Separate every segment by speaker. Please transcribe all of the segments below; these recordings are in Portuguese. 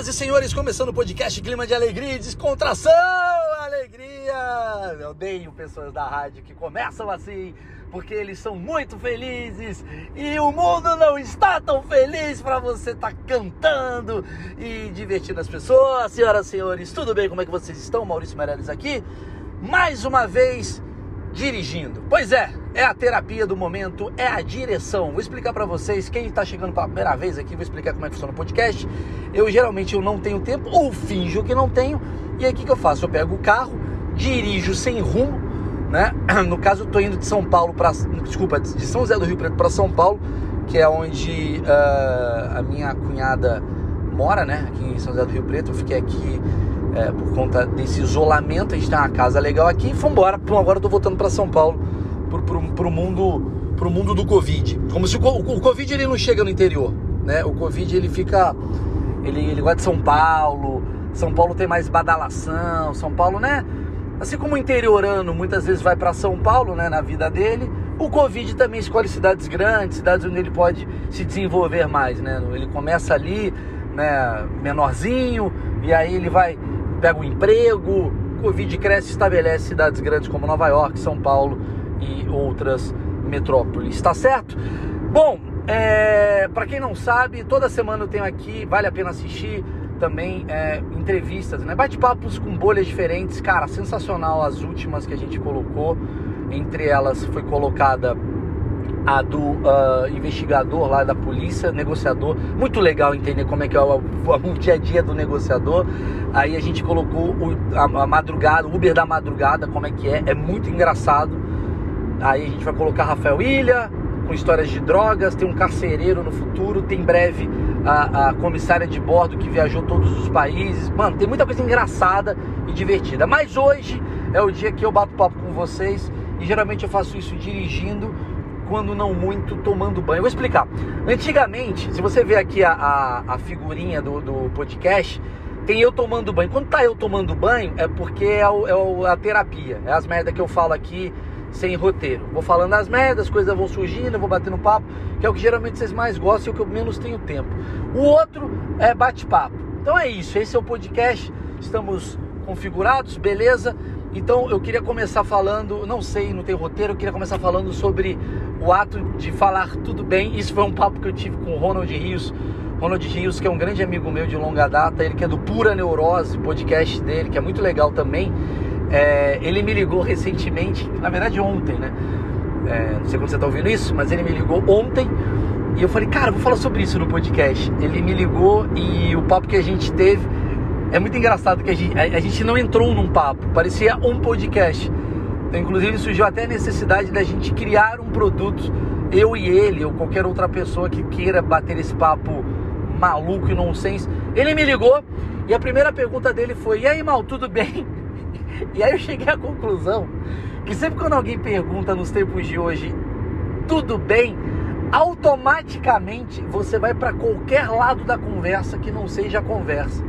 Speaker 1: Senhoras e senhores, começando o podcast Clima de Alegria e Descontração, alegria! Eu odeio pessoas da rádio que começam assim, porque eles são muito felizes e o mundo não está tão feliz para você estar tá cantando e divertindo as pessoas. Senhoras e senhores, tudo bem? Como é que vocês estão? Maurício Meirelles aqui, mais uma vez dirigindo. Pois é, é a terapia do momento, é a direção. Vou explicar para vocês, quem está chegando pela primeira vez aqui, vou explicar como é que funciona o podcast. Eu geralmente eu não tenho tempo ou finjo que não tenho. E aí o que, que eu faço? Eu pego o carro, dirijo sem rumo, né? No caso eu tô indo de São Paulo para, desculpa, de São José do Rio Preto para São Paulo, que é onde uh, a minha cunhada mora, né? Aqui em São José do Rio Preto. Eu fiquei aqui é, por conta desse isolamento, a gente tem uma casa legal aqui e vambora. Pum, agora eu tô voltando para São Paulo, pro, pro, pro, mundo, pro mundo do Covid. Como se o, o, o, Covid ele não chega no interior, né? O Covid ele fica. Ele, ele gosta de São Paulo, São Paulo tem mais badalação, São Paulo, né? Assim como o interiorano muitas vezes vai para São Paulo, né, na vida dele, o Covid também escolhe cidades grandes, cidades onde ele pode se desenvolver mais, né? Ele começa ali, né, menorzinho, e aí ele vai pega um emprego, Covid cresce e estabelece cidades grandes como Nova York, São Paulo e outras metrópoles, tá certo? Bom, é, para quem não sabe, toda semana eu tenho aqui, vale a pena assistir também é, entrevistas, né? Bate-papos com bolhas diferentes, cara, sensacional as últimas que a gente colocou. Entre elas foi colocada a do uh, investigador lá da polícia, negociador. Muito legal entender como é que é o, o dia a dia do negociador. Aí a gente colocou o, a, a, madrugada, o Uber da madrugada, como é que é. É muito engraçado. Aí a gente vai colocar Rafael Ilha, com histórias de drogas, tem um carcereiro no futuro, tem em breve a, a comissária de bordo que viajou todos os países. Mano, tem muita coisa engraçada e divertida. Mas hoje é o dia que eu bato papo com vocês e geralmente eu faço isso dirigindo quando não muito, tomando banho. Eu vou explicar. Antigamente, se você ver aqui a, a, a figurinha do, do, podcast, tem eu tomando banho. Quando tá eu tomando banho, é porque é, o, é o, a terapia. É as merdas que eu falo aqui sem roteiro. Vou falando as merdas, as coisas vão surgindo, eu vou batendo papo, que é o que geralmente vocês mais gostam e o que eu menos tenho tempo. O outro é bate-papo. Então é isso, esse é o podcast. Estamos configurados, beleza? Então eu queria começar falando, não sei, não tem roteiro, eu queria começar falando sobre o ato de falar tudo bem. Isso foi um papo que eu tive com o Ronald Rios. Ronald Rios, que é um grande amigo meu de longa data, ele que é do Pura Neurose, podcast dele, que é muito legal também. É, ele me ligou recentemente, na verdade ontem, né? É, não sei quando você está ouvindo isso, mas ele me ligou ontem e eu falei, cara, vou falar sobre isso no podcast. Ele me ligou e o papo que a gente teve é muito engraçado que a gente, a, a gente não entrou num papo, parecia um podcast. Então, inclusive surgiu até a necessidade da gente criar um produto, eu e ele, ou qualquer outra pessoa que queira bater esse papo maluco e nonsense. Ele me ligou e a primeira pergunta dele foi: E aí, mal, tudo bem? E aí eu cheguei à conclusão que sempre quando alguém pergunta nos tempos de hoje, tudo bem, automaticamente você vai para qualquer lado da conversa que não seja a conversa.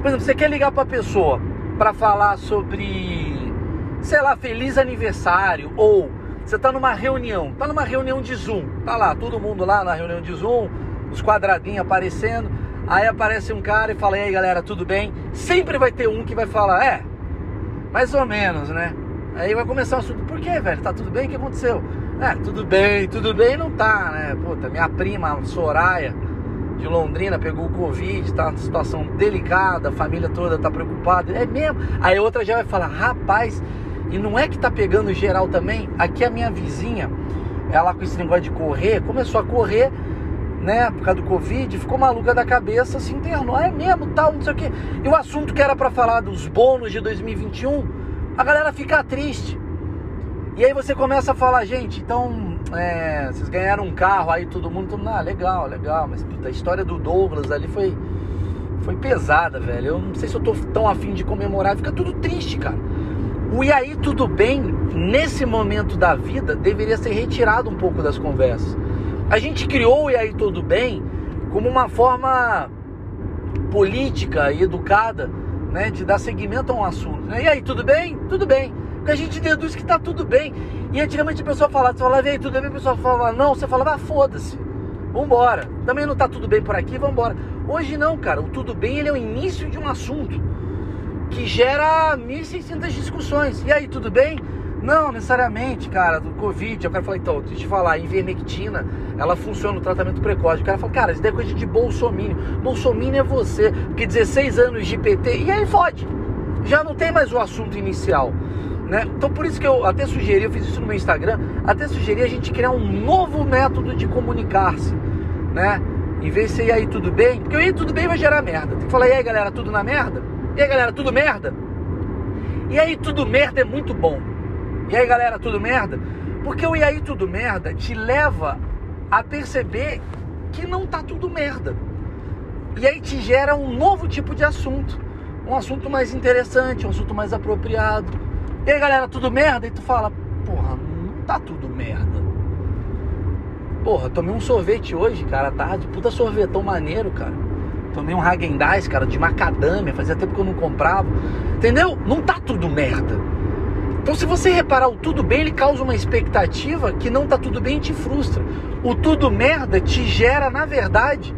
Speaker 1: Por exemplo, você quer ligar para a pessoa para falar sobre, sei lá, feliz aniversário ou você está numa reunião, está numa reunião de Zoom, tá lá todo mundo lá na reunião de Zoom, os quadradinhos aparecendo, aí aparece um cara e fala: "E aí, galera, tudo bem?". Sempre vai ter um que vai falar: "É, mais ou menos, né?". Aí vai começar o assunto: "Por quê, velho? Tá tudo bem? O que aconteceu?". É, tudo bem, tudo bem, não tá, né? Puta, minha prima Soraya de Londrina pegou o Covid, tá numa situação delicada, a família toda tá preocupada. É mesmo? Aí outra já vai falar, rapaz, e não é que tá pegando geral também? Aqui a minha vizinha, ela com esse negócio de correr, começou a correr, né, por causa do Covid, ficou maluca da cabeça, se internou, é mesmo, tal, não sei o quê. E o assunto que era para falar dos bônus de 2021, a galera fica triste. E aí você começa a falar, gente, então é, vocês ganharam um carro, aí todo mundo, todo mundo, ah, legal, legal, mas puta, a história do Douglas ali foi, foi pesada, velho. Eu não sei se eu tô tão afim de comemorar, fica tudo triste, cara. O e aí tudo bem, nesse momento da vida, deveria ser retirado um pouco das conversas. A gente criou o e aí tudo bem como uma forma política e educada, né, de dar seguimento a um assunto. Né? E aí, tudo bem? Tudo bem. Porque a gente deduz que tá tudo bem. E antigamente a pessoa falava, você falava, e aí, tudo bem? A pessoa falava, não, você falava, ah, foda-se. Vambora. Também não tá tudo bem por aqui, vambora. Hoje não, cara. O tudo bem ele é o início de um assunto que gera 1.600 discussões. E aí, tudo bem? Não, necessariamente, cara, do Covid. Eu quero falar, então, deixa eu te falar, a ivermectina, ela funciona no tratamento precoce. O cara fala, cara, isso daí é coisa de bolsomínio. Bolsomínio é você, porque 16 anos de PT, e aí fode. Já não tem mais o assunto inicial. Né? Então por isso que eu até sugeri, eu fiz isso no meu Instagram, até sugeri a gente criar um novo método de comunicar-se, né? Em vez de ser aí tudo bem, porque o aí tudo bem vai gerar merda. Tem que falar, e aí galera, tudo na merda? E aí galera, tudo merda? E aí tudo merda é muito bom. E aí galera, tudo merda? Porque o e aí tudo merda te leva a perceber que não tá tudo merda. E aí te gera um novo tipo de assunto. Um assunto mais interessante, um assunto mais apropriado e aí galera, tudo merda? E tu fala, porra, não tá tudo merda. Porra, tomei um sorvete hoje, cara, tarde. Puta sorvetão maneiro, cara. Tomei um Hagen Dazs, cara, de macadâmia. Fazia tempo que eu não comprava. Entendeu? Não tá tudo merda. Então, se você reparar o tudo bem, ele causa uma expectativa que não tá tudo bem e te frustra. O tudo merda te gera, na verdade,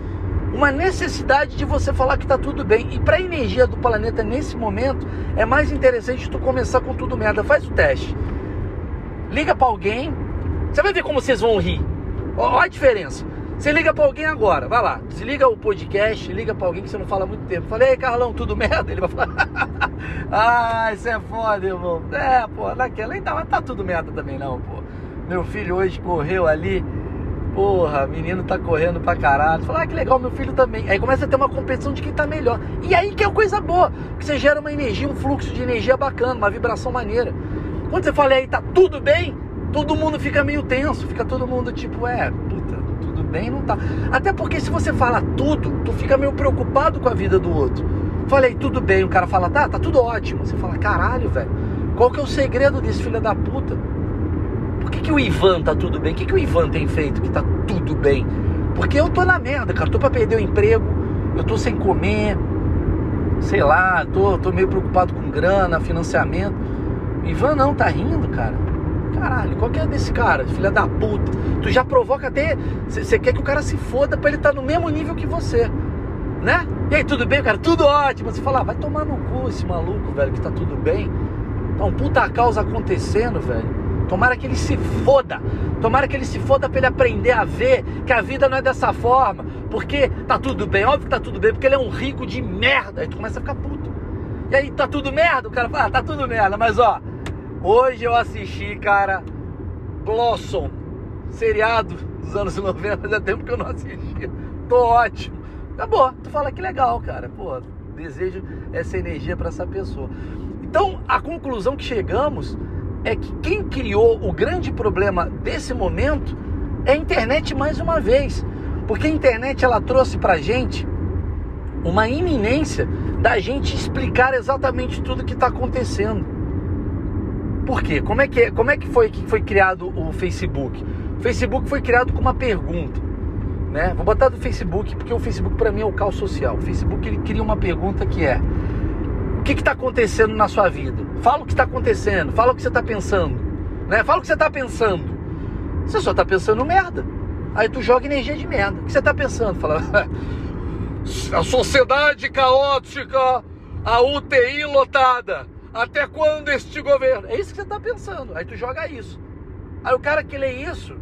Speaker 1: uma necessidade de você falar que tá tudo bem. E para a energia do planeta nesse momento, é mais interessante tu começar com tudo merda. Faz o teste. Liga para alguém, você vai ver como vocês vão rir. Olha a diferença. Você liga para alguém agora, vai lá, desliga o podcast, liga para alguém que você não fala há muito tempo. Falei, ei Carlão, tudo merda? Ele vai falar, ah, isso é foda, irmão. É, pô, naquela ainda, mas tá tudo merda também não, pô. Meu filho hoje correu ali, Porra, menino tá correndo pra caralho. Fala, ah, que legal, meu filho também. Aí começa a ter uma competição de quem tá melhor. E aí que é coisa boa, porque você gera uma energia, um fluxo de energia bacana, uma vibração maneira. Quando você fala aí, tá tudo bem, todo mundo fica meio tenso, fica todo mundo tipo, é, bem, não tá. Até porque se você fala tudo, tu fica meio preocupado com a vida do outro. Falei, tudo bem, o cara fala, tá, tá tudo ótimo. Você fala, caralho, velho, qual que é o segredo desse filho da puta? Por que, que o Ivan tá tudo bem? O que, que o Ivan tem feito que tá tudo bem? Porque eu tô na merda, cara. Tô pra perder o emprego, eu tô sem comer, sei lá, tô, tô meio preocupado com grana, financiamento. O Ivan não, tá rindo, cara. Caralho, qual que é desse cara? Filha da puta. Tu já provoca até. Você quer que o cara se foda pra ele estar tá no mesmo nível que você. Né? E aí, tudo bem, cara? Tudo ótimo. Você fala, ah, vai tomar no cu esse maluco, velho, que tá tudo bem. Tá um puta causa acontecendo, velho. Tomara que ele se foda. Tomara que ele se foda para ele aprender a ver que a vida não é dessa forma. Porque tá tudo bem, óbvio que tá tudo bem, porque ele é um rico de merda. Aí tu começa a ficar puto. E aí tá tudo merda? O cara fala, ah, tá tudo merda. Mas ó, hoje eu assisti, cara, Blossom, seriado dos anos 90, fazia tempo que eu não assistia. Tô ótimo. Acabou. Tu fala que legal, cara. Pô, desejo essa energia para essa pessoa. Então, a conclusão que chegamos é que quem criou o grande problema desse momento é a internet mais uma vez. Porque a internet ela trouxe pra gente uma iminência da gente explicar exatamente tudo que está acontecendo. Por quê? Como é que, como é que foi que foi criado o Facebook? O Facebook foi criado com uma pergunta. Né? Vou botar do Facebook, porque o Facebook para mim é o caos social. O Facebook ele cria uma pergunta que é: o que está acontecendo na sua vida? Fala o que está acontecendo, fala o que você está pensando. Né? Fala o que você está pensando. Você só está pensando merda. Aí tu joga energia de merda. O que você está pensando? Fala, a sociedade caótica, a UTI lotada. Até quando este governo? É isso que você está pensando. Aí tu joga isso. Aí o cara que lê isso,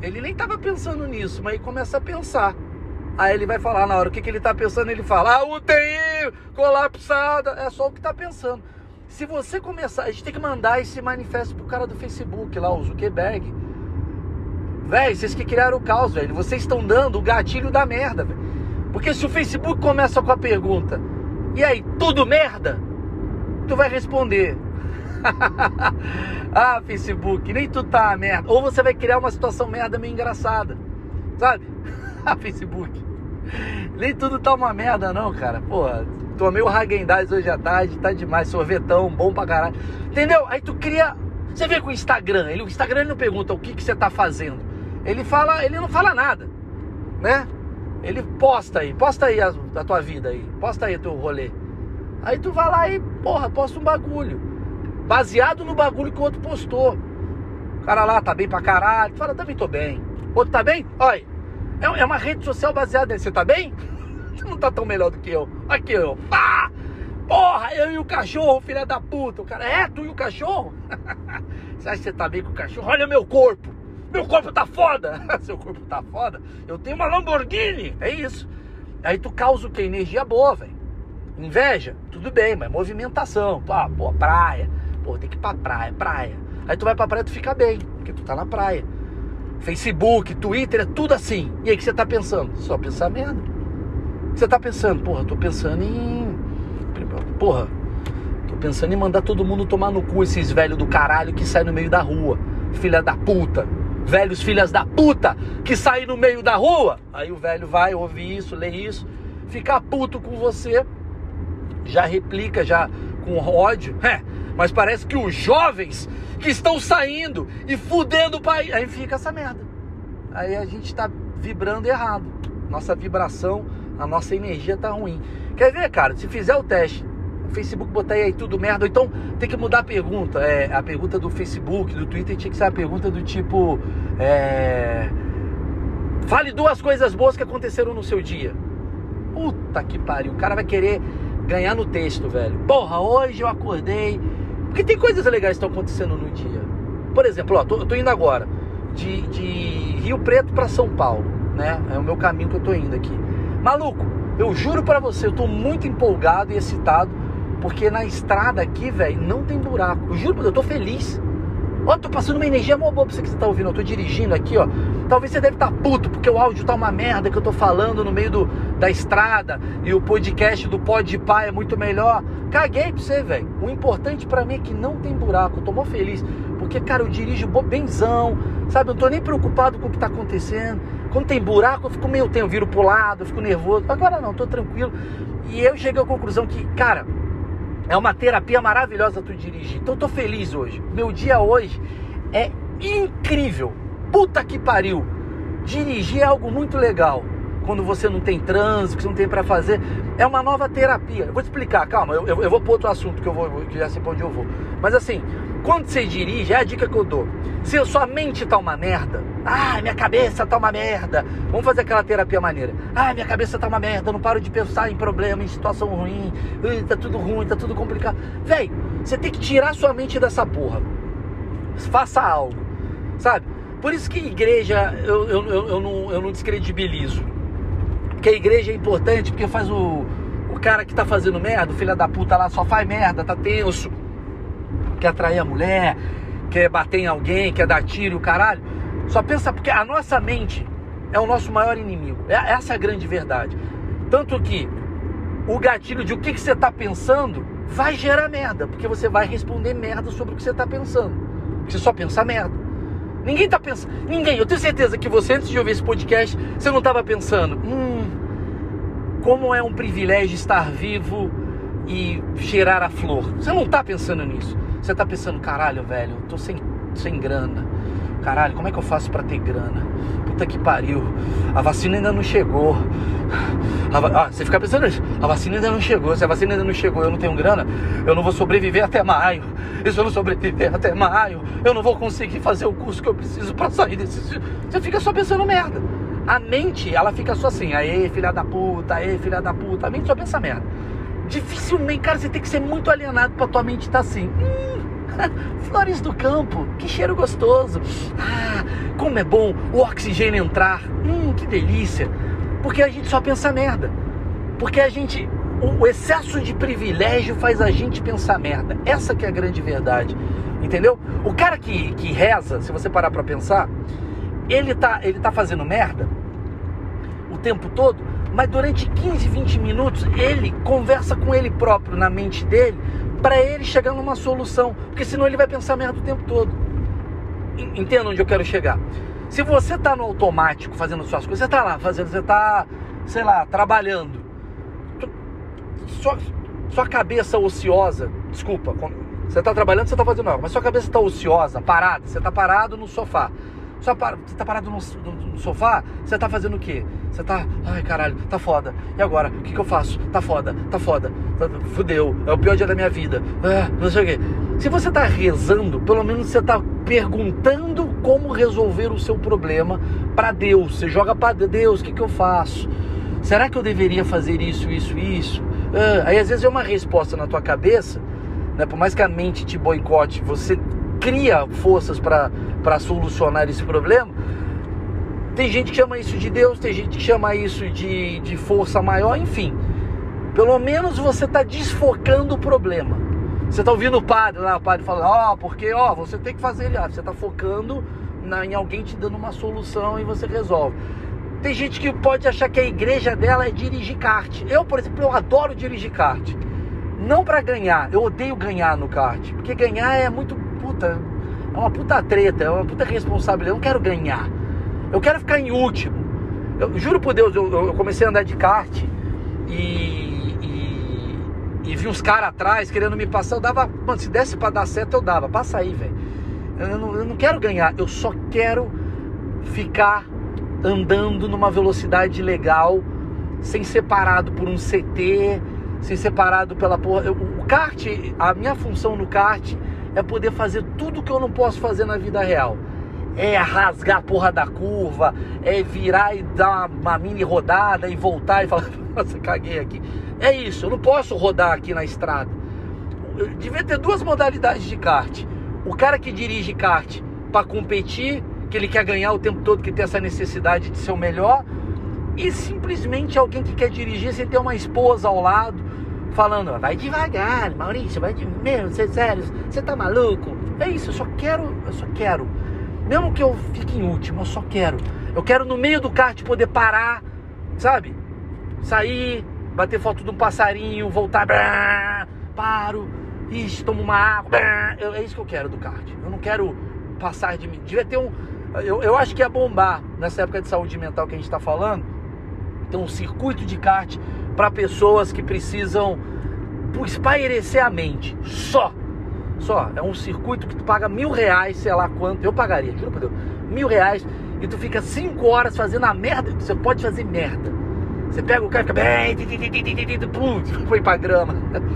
Speaker 1: ele nem estava pensando nisso, mas aí começa a pensar. Aí ele vai falar na hora o que, que ele está pensando, ele fala, ah, UTI colapsada, é só o que está pensando. Se você começar, a gente tem que mandar esse manifesto pro cara do Facebook lá, o Zuckerberg. Véi, vocês que criaram o caos, velho. Vocês estão dando o gatilho da merda, velho. Porque se o Facebook começa com a pergunta, e aí, tudo merda? Tu vai responder. ah, Facebook, nem tudo tá merda. Ou você vai criar uma situação merda meio engraçada. Sabe? ah, Facebook. Nem tudo tá uma merda, não, cara. Porra, tomei o Hagendaz hoje à tarde, tá demais. Sorvetão, bom pra caralho. Entendeu? Aí tu cria. Você vê com o Instagram, ele, o Instagram ele não pergunta o que, que você tá fazendo. Ele fala, ele não fala nada, né? Ele posta aí, posta aí a, a tua vida aí, posta aí teu rolê. Aí tu vai lá e, porra, posta um bagulho. Baseado no bagulho que o outro postou. O cara lá tá bem pra caralho. Tu fala, também tô bem. Outro tá bem? Olha, É, é uma rede social baseada nisso. Você tá bem? Você não tá tão melhor do que eu. Aqui, eu. Pá! Porra, eu e o cachorro, filha da puta. O cara, é, tu e o cachorro? você acha que você tá bem com o cachorro? Olha meu corpo. Meu corpo tá foda. Seu corpo tá foda? Eu tenho uma Lamborghini. É isso. Aí tu causa o que? Energia boa, velho. Inveja? Tudo bem, mas movimentação. Ah, pô, praia. Pô, tem que ir pra praia, praia. Aí tu vai pra praia tu fica bem, porque tu tá na praia. Facebook, Twitter, é tudo assim. E aí o que você tá pensando? Só pensar merda. Você tá pensando, porra, tô pensando em. Porra, tô pensando em mandar todo mundo tomar no cu esses velhos do caralho que saem no meio da rua. Filha da puta. Velhos filhas da puta que saem no meio da rua. Aí o velho vai ouvir isso, lê isso, fica puto com você, já replica, já com ódio. É, mas parece que os jovens que estão saindo e fudendo o país. Aí fica essa merda. Aí a gente tá vibrando errado. Nossa vibração, a nossa energia tá ruim. Quer ver, cara? Se fizer o teste, o Facebook botar aí tudo merda, ou então tem que mudar a pergunta. É, a pergunta do Facebook, do Twitter, tinha que ser a pergunta do tipo. É... Fale duas coisas boas que aconteceram no seu dia. Puta que pariu. O cara vai querer ganhar no texto, velho. Porra, hoje eu acordei porque tem coisas legais que estão acontecendo no dia. Por exemplo, ó, tô, eu tô indo agora de, de Rio Preto para São Paulo, né? É o meu caminho que eu tô indo aqui. Maluco, eu juro para você, eu tô muito empolgado e excitado, porque na estrada aqui, velho, não tem buraco. Eu juro, eu tô feliz. Ó, tô passando uma energia mó boa pra você que você tá ouvindo. Eu tô dirigindo aqui, ó. Talvez você deve estar tá puto, porque o áudio tá uma merda que eu tô falando no meio do, da estrada e o podcast do Pod Pai é muito melhor. Caguei pra você, velho. O importante para mim é que não tem buraco. Eu tô mó feliz. Porque, cara, eu dirijo benzão, sabe? Eu não tô nem preocupado com o que tá acontecendo. Quando tem buraco, eu fico meio tempo, viro pro lado, eu fico nervoso. Agora não, tô tranquilo. E eu cheguei à conclusão que, cara, é uma terapia maravilhosa tu dirigir. Então eu tô feliz hoje. Meu dia hoje é incrível. Puta que pariu. Dirigir é algo muito legal. Quando você não tem trânsito, que você não tem para fazer, é uma nova terapia. Eu vou te explicar, calma, eu, eu, eu vou para outro assunto que eu vou, que já sei pra onde eu vou. Mas assim, quando você dirige, é a dica que eu dou. Se a sua mente tá uma merda, ah, minha cabeça tá uma merda. Vamos fazer aquela terapia maneira. Ah, minha cabeça tá uma merda, eu não paro de pensar em problema, em situação ruim, tá tudo ruim, tá tudo complicado. Véi, você tem que tirar sua mente dessa porra. Faça algo, sabe? Por isso que igreja eu, eu, eu, eu, não, eu não descredibilizo. Porque a igreja é importante, porque faz o, o cara que tá fazendo merda, o filho da puta lá só faz merda, tá tenso quer atrair a mulher, quer bater em alguém, quer dar tiro o caralho. Só pensa porque a nossa mente é o nosso maior inimigo. É, essa é a grande verdade. Tanto que o gatilho de o que, que você está pensando vai gerar merda, porque você vai responder merda sobre o que você está pensando. Você só pensa merda. Ninguém está pensando. Ninguém. Eu tenho certeza que você, antes de ouvir esse podcast, você não estava pensando. Hum, como é um privilégio estar vivo e cheirar a flor. Você não está pensando nisso. Você tá pensando, caralho, velho, eu tô sem, sem grana. Caralho, como é que eu faço para ter grana? Puta que pariu. A vacina ainda não chegou. Ah, você fica pensando isso. A vacina ainda não chegou. Se a vacina ainda não chegou eu não tenho grana, eu não vou sobreviver até maio. E se eu não sobreviver até maio, eu não vou conseguir fazer o curso que eu preciso para sair desse. Você fica só pensando merda. A mente, ela fica só assim, aê, filha da puta, aê, filha da puta. A mente só pensa merda. Dificilmente, cara, você tem que ser muito alienado pra tua mente estar tá assim. Hum, Flores do campo, que cheiro gostoso. Ah, como é bom o oxigênio entrar. Hum, que delícia. Porque a gente só pensa merda. Porque a gente o excesso de privilégio faz a gente pensar merda. Essa que é a grande verdade. Entendeu? O cara que, que reza, se você parar para pensar, ele tá, ele tá fazendo merda o tempo todo, mas durante 15, 20 minutos ele conversa com ele próprio na mente dele para ele chegar numa solução, porque senão ele vai pensar merda o tempo todo. Entenda onde eu quero chegar. Se você tá no automático fazendo suas coisas, você tá lá fazendo, você tá, sei lá, trabalhando. Sua, sua cabeça ociosa, desculpa, você tá trabalhando, você tá fazendo algo, mas sua cabeça tá ociosa, parada, você tá parado no sofá. Só para, você tá parado no, no, no, sofá, você tá fazendo o quê? Você tá, ai caralho, tá foda. E agora? O que, que eu faço? Tá foda, tá foda. Tá, fudeu, é o pior dia da minha vida. Ah, não sei o quê. Se você está rezando, pelo menos você está perguntando como resolver o seu problema para Deus. Você joga para Deus, o que, que eu faço? Será que eu deveria fazer isso, isso, isso? Ah, aí às vezes é uma resposta na tua cabeça, né? por mais que a mente te boicote, você cria forças para solucionar esse problema. Tem gente que chama isso de Deus, tem gente que chama isso de, de força maior, enfim. Pelo menos você está desfocando o problema. Você está ouvindo o padre lá, o padre falando, ó, oh, porque, ó, oh, você tem que fazer ele. Ah, você está focando na, em alguém te dando uma solução e você resolve. Tem gente que pode achar que a igreja dela é dirigir kart. Eu, por exemplo, eu adoro dirigir kart. Não para ganhar, eu odeio ganhar no kart. Porque ganhar é muito puta, é uma puta treta, é uma puta responsabilidade. Eu não quero ganhar. Eu quero ficar em último. Eu juro por Deus, eu, eu comecei a andar de kart e e vi uns caras atrás querendo me passar, eu dava, mano, se desse para dar certo, eu dava. Passa aí, velho. Eu não, eu não quero ganhar, eu só quero ficar andando numa velocidade legal, sem ser parado por um CT, sem ser parado pela porra. Eu, o kart, a minha função no kart é poder fazer tudo que eu não posso fazer na vida real. É rasgar a porra da curva, é virar e dar uma, mini rodada e voltar e falar, nossa, caguei aqui. É isso, eu não posso rodar aqui na estrada. Eu devia ter duas modalidades de kart. O cara que dirige kart para competir, que ele quer ganhar o tempo todo, que tem essa necessidade de ser o melhor, e simplesmente alguém que quer dirigir sem ter uma esposa ao lado, falando, vai devagar, Maurício, vai de mesmo, você sério, você tá maluco? É isso, eu só quero, eu só quero. Mesmo que eu fique em último, eu só quero. Eu quero no meio do kart poder parar, sabe? Sair, bater foto de um passarinho, voltar, brá, paro, ixi, tomo uma água, brá, é isso que eu quero do kart. Eu não quero passar de mim. Devia ter um. Eu, eu acho que ia bombar nessa época de saúde mental que a gente está falando. Tem um circuito de kart para pessoas que precisam espairecer a mente. Só. Só. É um circuito que tu paga mil reais, sei lá quanto. Eu pagaria, juro por Deus. Mil reais. E tu fica cinco horas fazendo a merda. Você pode fazer merda você pega o cara e fica bem. Putz, foi pra grama.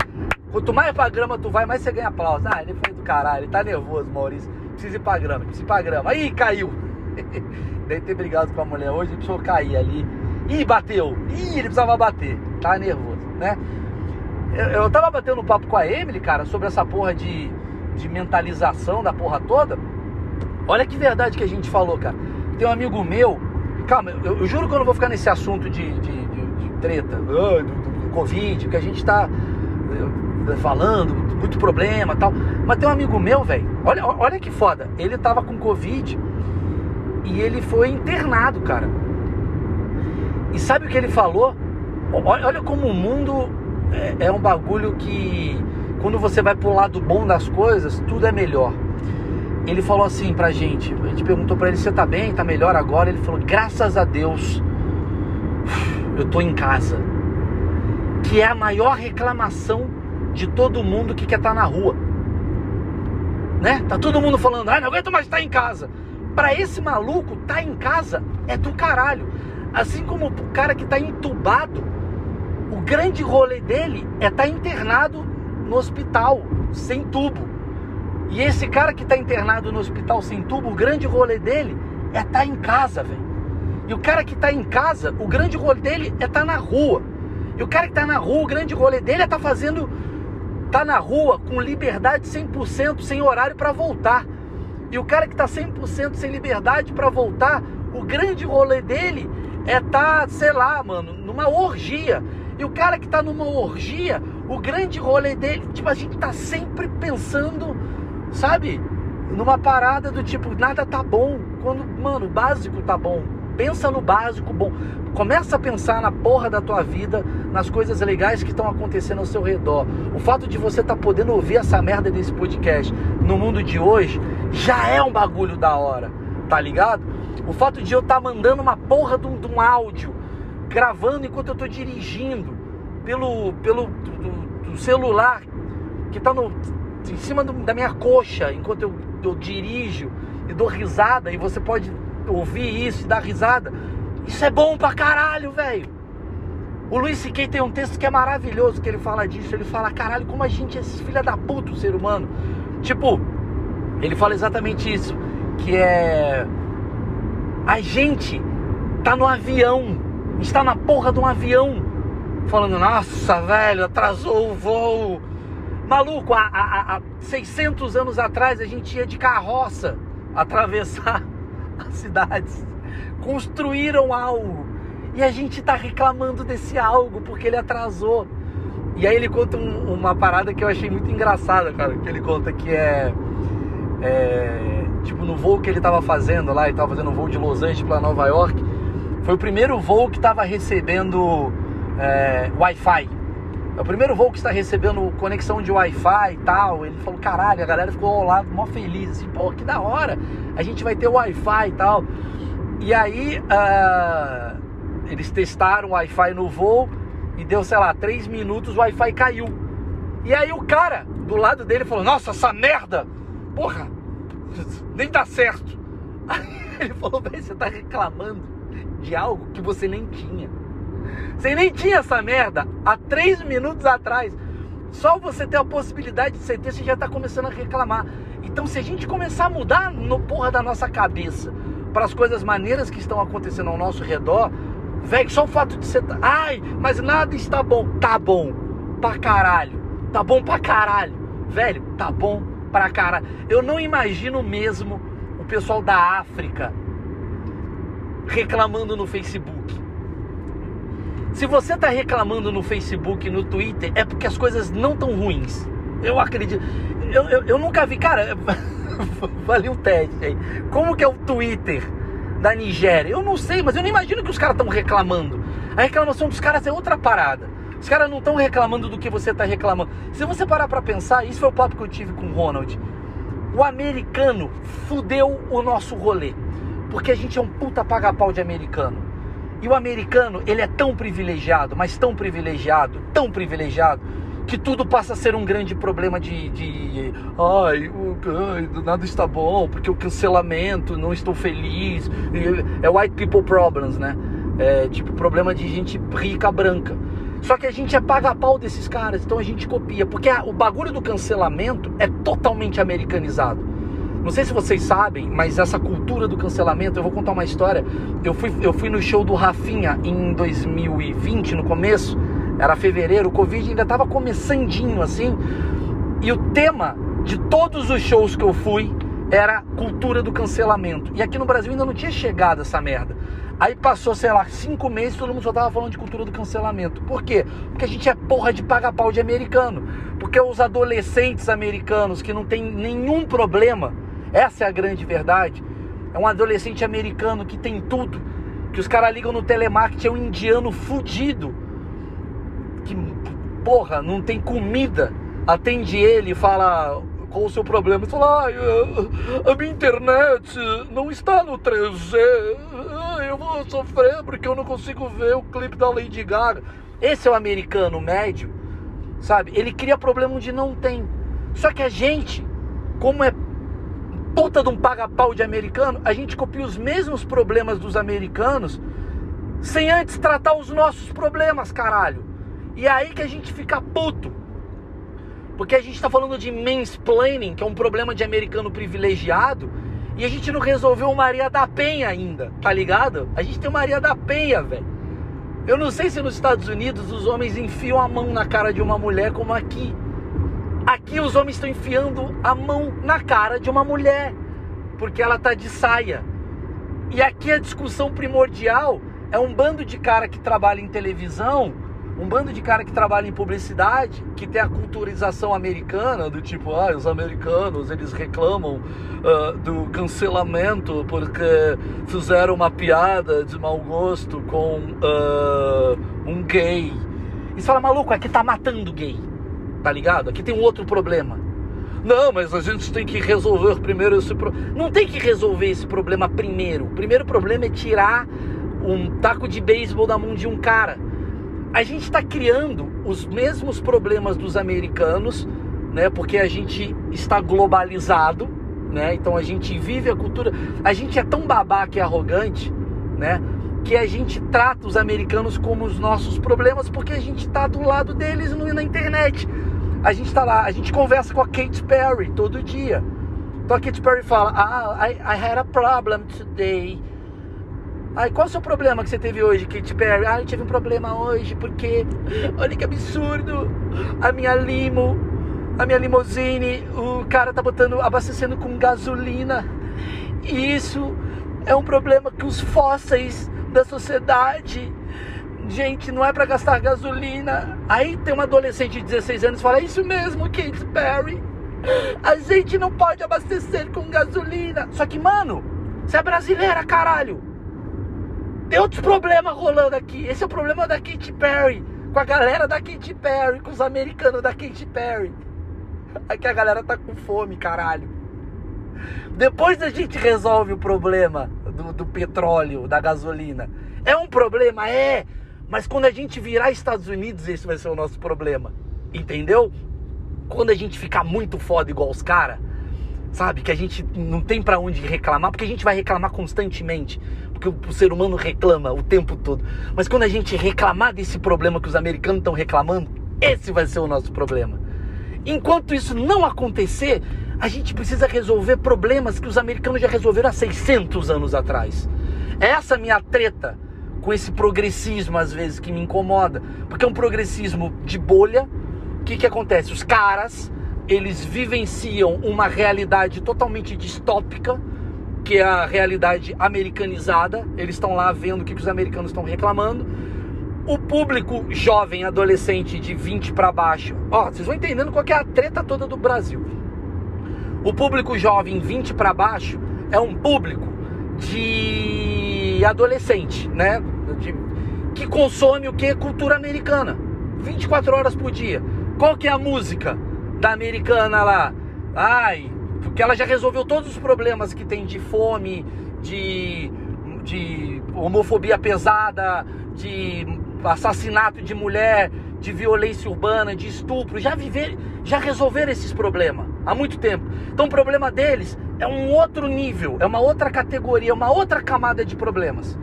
Speaker 1: Quanto mais pra grama tu vai, mais você ganha aplauso. Ah, ele foi do caralho, ele tá nervoso, Maurício. Precisa ir pra grama, precisa ir pra grama. Aí caiu. Deve ter brigado com a mulher hoje, precisou cair ali. Ih, bateu. Ih, ele precisava bater. Tá nervoso, né? Eu, eu tava batendo papo com a Emily, cara, sobre essa porra de, de mentalização da porra toda. Olha que verdade que a gente falou, cara. Tem um amigo meu calma, eu, eu, juro que eu não vou ficar nesse assunto de, de, de, de treta, do, do, do, Covid, que a gente está eh, falando, muito problema tal. Mas tem um amigo meu, velho, olha, olha que foda. Ele tava com Covid e ele foi internado, cara. E sabe o que ele falou? Olha como o mundo é, é um bagulho que, quando você vai pro lado bom das coisas, tudo é melhor ele falou assim pra gente, a gente perguntou pra ele, você tá bem, tá melhor agora? Ele falou, graças a Deus, eu tô em casa. Que é a maior reclamação de todo mundo que quer estar tá na rua. Né? Tá todo mundo falando, ah, não aguento mais estar em casa. Para esse maluco, tá em casa é do caralho. Assim como o cara que tá entubado, o grande rolê dele é estar tá internado no hospital, sem tubo. E esse cara que está internado no hospital sem tubo, o grande rolê dele é estar tá em casa, velho. E o cara que está em casa, o grande rolê dele é estar tá na rua. E o cara que está na rua, o grande rolê dele é estar tá fazendo. Tá na rua com liberdade 100%, sem horário para voltar. E o cara que está 100% sem liberdade para voltar, o grande rolê dele é tá, sei lá, mano, numa orgia. E o cara que está numa orgia, o grande rolê dele, tipo, a gente está sempre pensando sabe? Numa parada do tipo, nada tá bom. Quando, mano, o básico tá bom. Pensa no básico bom. Começa a pensar na porra da tua vida, nas coisas legais que estão acontecendo ao seu redor. O fato de você estar tá podendo ouvir essa merda desse podcast no mundo de hoje já é um bagulho da hora, tá ligado? O fato de eu estar tá mandando uma porra de um, de um, áudio, gravando enquanto eu tô dirigindo, pelo, pelo do, do celular que tá no em cima do, da minha coxa enquanto eu, eu dirijo e dou risada e você pode ouvir isso e dar risada. Isso é bom pra caralho, velho. O Luiz C.K. tem um texto que é maravilhoso que ele fala disso. Ele fala, caralho, como a gente é filha da puta, o ser humano. Tipo, ele fala exatamente isso, que é a gente tá no avião, está na porra de um avião, falando, nossa, velho, atrasou o voo. Maluco, há, há, há 600 anos atrás a gente ia de carroça atravessar as cidades. Construíram algo. E a gente está reclamando desse algo porque ele atrasou. E aí ele conta um, uma parada que eu achei muito engraçada, cara. Que ele conta que é, é tipo no voo que ele estava fazendo lá, ele estava fazendo um voo de Los Angeles para Nova York. Foi o primeiro voo que estava recebendo é, Wi-Fi. É o primeiro voo que está recebendo conexão de Wi-Fi e tal. Ele falou, caralho, a galera ficou ao lado, mó feliz, assim, pô, que da hora, a gente vai ter Wi-Fi e tal. E aí, uh, eles testaram o Wi-Fi no voo e deu, sei lá, três minutos, o Wi-Fi caiu. E aí o cara do lado dele falou, nossa, essa merda, porra, nem dá certo. Aí ele falou, velho, você tá reclamando de algo que você nem tinha. Você nem tinha essa merda há três minutos atrás. Só você ter a possibilidade de ter, você já está começando a reclamar. Então, se a gente começar a mudar no porra da nossa cabeça para as coisas maneiras que estão acontecendo ao nosso redor, velho, só o fato de você. Tá, ai, mas nada está bom. Tá bom pra caralho. Tá bom pra caralho. Velho, tá bom pra caralho. Eu não imagino mesmo o pessoal da África reclamando no Facebook. Se você está reclamando no Facebook, no Twitter, é porque as coisas não estão ruins. Eu acredito. Eu, eu, eu nunca vi, cara. Valeu um teste aí. Como que é o Twitter da Nigéria? Eu não sei, mas eu não imagino que os caras estão reclamando. A reclamação dos caras é outra parada. Os caras não estão reclamando do que você está reclamando. Se você parar para pensar, isso foi o papo que eu tive com o Ronald. O americano fudeu o nosso rolê. Porque a gente é um puta paga-pau de americano. E o americano, ele é tão privilegiado, mas tão privilegiado, tão privilegiado, que tudo passa a ser um grande problema de, de ai, o, ai, nada está bom, porque o cancelamento, não estou feliz. É white people problems, né? É tipo problema de gente rica branca. Só que a gente é paga-pau desses caras, então a gente copia, porque a, o bagulho do cancelamento é totalmente americanizado. Não sei se vocês sabem, mas essa cultura do cancelamento, eu vou contar uma história. Eu fui, eu fui no show do Rafinha em 2020, no começo, era fevereiro, o Covid ainda estava começandinho assim. E o tema de todos os shows que eu fui era cultura do cancelamento. E aqui no Brasil ainda não tinha chegado essa merda. Aí passou, sei lá, cinco meses todo mundo só tava falando de cultura do cancelamento. Por quê? Porque a gente é porra de paga-pau de americano. Porque os adolescentes americanos que não tem nenhum problema essa é a grande verdade. É um adolescente americano que tem tudo. Que os caras ligam no telemarketing, é um indiano fudido. Que, porra, não tem comida. Atende ele e fala qual o seu problema. Ele fala, ah, a minha internet não está no 3G. Eu vou sofrer porque eu não consigo ver o clipe da Lady Gaga. Esse é o americano médio, sabe? Ele cria problema onde não tem. Só que a gente, como é puta de um paga-pau de americano, a gente copia os mesmos problemas dos americanos sem antes tratar os nossos problemas, caralho. E é aí que a gente fica puto. Porque a gente está falando de mansplaining, que é um problema de americano privilegiado, e a gente não resolveu o Maria da Penha ainda, tá ligado? A gente tem Maria da Penha, velho. Eu não sei se nos Estados Unidos os homens enfiam a mão na cara de uma mulher como aqui. Aqui os homens estão enfiando a mão na cara de uma mulher, porque ela tá de saia. E aqui a discussão primordial é um bando de cara que trabalha em televisão, um bando de cara que trabalha em publicidade, que tem a culturização americana, do tipo, ah, os americanos, eles reclamam uh, do cancelamento porque fizeram uma piada de mau gosto com uh, um gay. E você fala, maluco, aqui tá matando gay tá ligado? Aqui tem um outro problema. Não, mas a gente tem que resolver primeiro esse problema. Não tem que resolver esse problema primeiro. O primeiro problema é tirar um taco de beisebol da mão de um cara. A gente está criando os mesmos problemas dos americanos, né? Porque a gente está globalizado, né? Então a gente vive a cultura. A gente é tão babaca e arrogante, né? Que a gente trata os americanos como os nossos problemas porque a gente está do lado deles na internet. a gente tá lá, a gente conversa com a Kate Perry todo dia. Então a Kate Perry fala: Ah, I, I had a problem today. Ai, qual é o seu problema que você teve hoje, Kate Perry? Ah, eu tive um problema hoje porque, olha que absurdo, a minha limo, a minha limousine, o cara tá botando, abastecendo com gasolina. E isso é um problema que os fósseis da sociedade Gente, não é para gastar gasolina. Aí tem uma adolescente de 16 anos fala: é Isso mesmo, Kate Perry. A gente não pode abastecer com gasolina. Só que, mano, você é brasileira, caralho. Tem outros problemas rolando aqui. Esse é o problema da Katy Perry. Com a galera da Katy Perry, com os americanos da Katy Perry. Aqui a galera tá com fome, caralho. Depois a gente resolve o problema do, do petróleo, da gasolina. É um problema? É. Mas quando a gente virar Estados Unidos, esse vai ser o nosso problema. Entendeu? Quando a gente ficar muito foda igual os caras, sabe? Que a gente não tem para onde reclamar, porque a gente vai reclamar constantemente. Porque o, ser humano reclama o tempo todo. Mas quando a gente reclamar desse problema que os americanos estão reclamando, esse vai ser o nosso problema. Enquanto isso não acontecer, a gente precisa resolver problemas que os americanos já resolveram há 600 anos atrás. Essa minha treta com esse progressismo às vezes que me incomoda, porque é um progressismo de bolha. O que, que acontece? Os caras eles vivenciam uma realidade totalmente distópica, que é a realidade americanizada. Eles estão lá vendo o que, que os americanos estão reclamando. O público jovem, adolescente de 20 para baixo, ó, vocês vão entendendo qual é a treta toda do Brasil. O público jovem 20 para baixo é um público de adolescente, né? De, que consome o que? Cultura americana. 24 horas por dia. Qual que é a música da americana lá? Ai, porque ela já resolveu todos os problemas que tem de fome, de, de homofobia pesada, de assassinato de mulher, de violência urbana, de estupro. Já viver, já resolveram esses problemas há muito tempo. Então o problema deles é um outro nível, é uma outra categoria, uma outra camada de problemas.